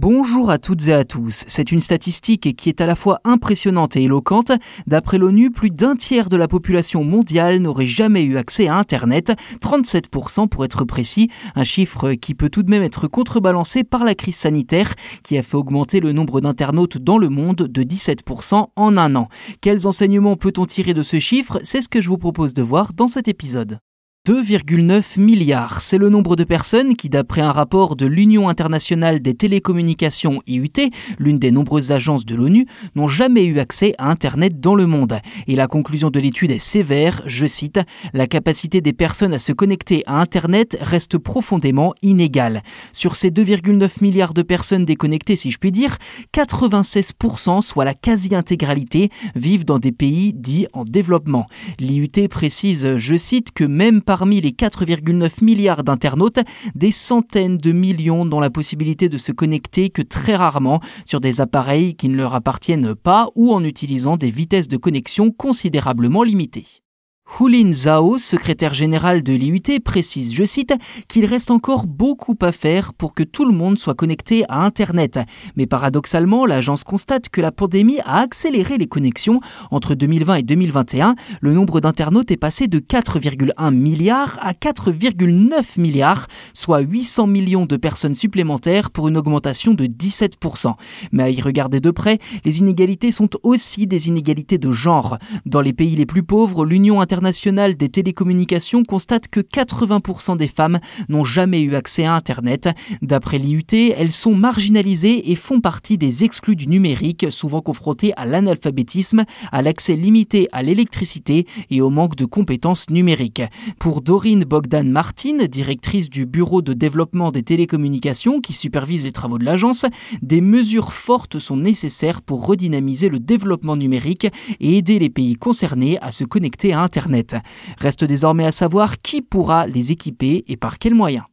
Bonjour à toutes et à tous. C'est une statistique qui est à la fois impressionnante et éloquente. D'après l'ONU, plus d'un tiers de la population mondiale n'aurait jamais eu accès à Internet, 37% pour être précis, un chiffre qui peut tout de même être contrebalancé par la crise sanitaire qui a fait augmenter le nombre d'internautes dans le monde de 17% en un an. Quels enseignements peut-on tirer de ce chiffre? C'est ce que je vous propose de voir dans cet épisode. 2,9 milliards, c'est le nombre de personnes qui, d'après un rapport de l'Union internationale des télécommunications IUT, l'une des nombreuses agences de l'ONU, n'ont jamais eu accès à Internet dans le monde. Et la conclusion de l'étude est sévère, je cite, La capacité des personnes à se connecter à Internet reste profondément inégale. Sur ces 2,9 milliards de personnes déconnectées, si je puis dire, 96%, soit la quasi-intégralité, vivent dans des pays dits en développement. L'IUT précise, je cite, que même parmi les 4,9 milliards d'internautes, des centaines de millions n'ont la possibilité de se connecter que très rarement sur des appareils qui ne leur appartiennent pas ou en utilisant des vitesses de connexion considérablement limitées. Hulin Zhao, secrétaire général de l'IUT, précise, je cite, qu'il reste encore beaucoup à faire pour que tout le monde soit connecté à Internet. Mais paradoxalement, l'agence constate que la pandémie a accéléré les connexions. Entre 2020 et 2021, le nombre d'internautes est passé de 4,1 milliards à 4,9 milliards, soit 800 millions de personnes supplémentaires pour une augmentation de 17%. Mais à y regarder de près, les inégalités sont aussi des inégalités de genre. Dans les pays les plus pauvres, l'Union internationale internationale des télécommunications constate que 80% des femmes n'ont jamais eu accès à Internet. D'après l'IUT, elles sont marginalisées et font partie des exclus du numérique, souvent confrontées à l'analphabétisme, à l'accès limité à l'électricité et au manque de compétences numériques. Pour Dorine Bogdan Martin, directrice du Bureau de développement des télécommunications qui supervise les travaux de l'agence, des mesures fortes sont nécessaires pour redynamiser le développement numérique et aider les pays concernés à se connecter à Reste désormais à savoir qui pourra les équiper et par quels moyens.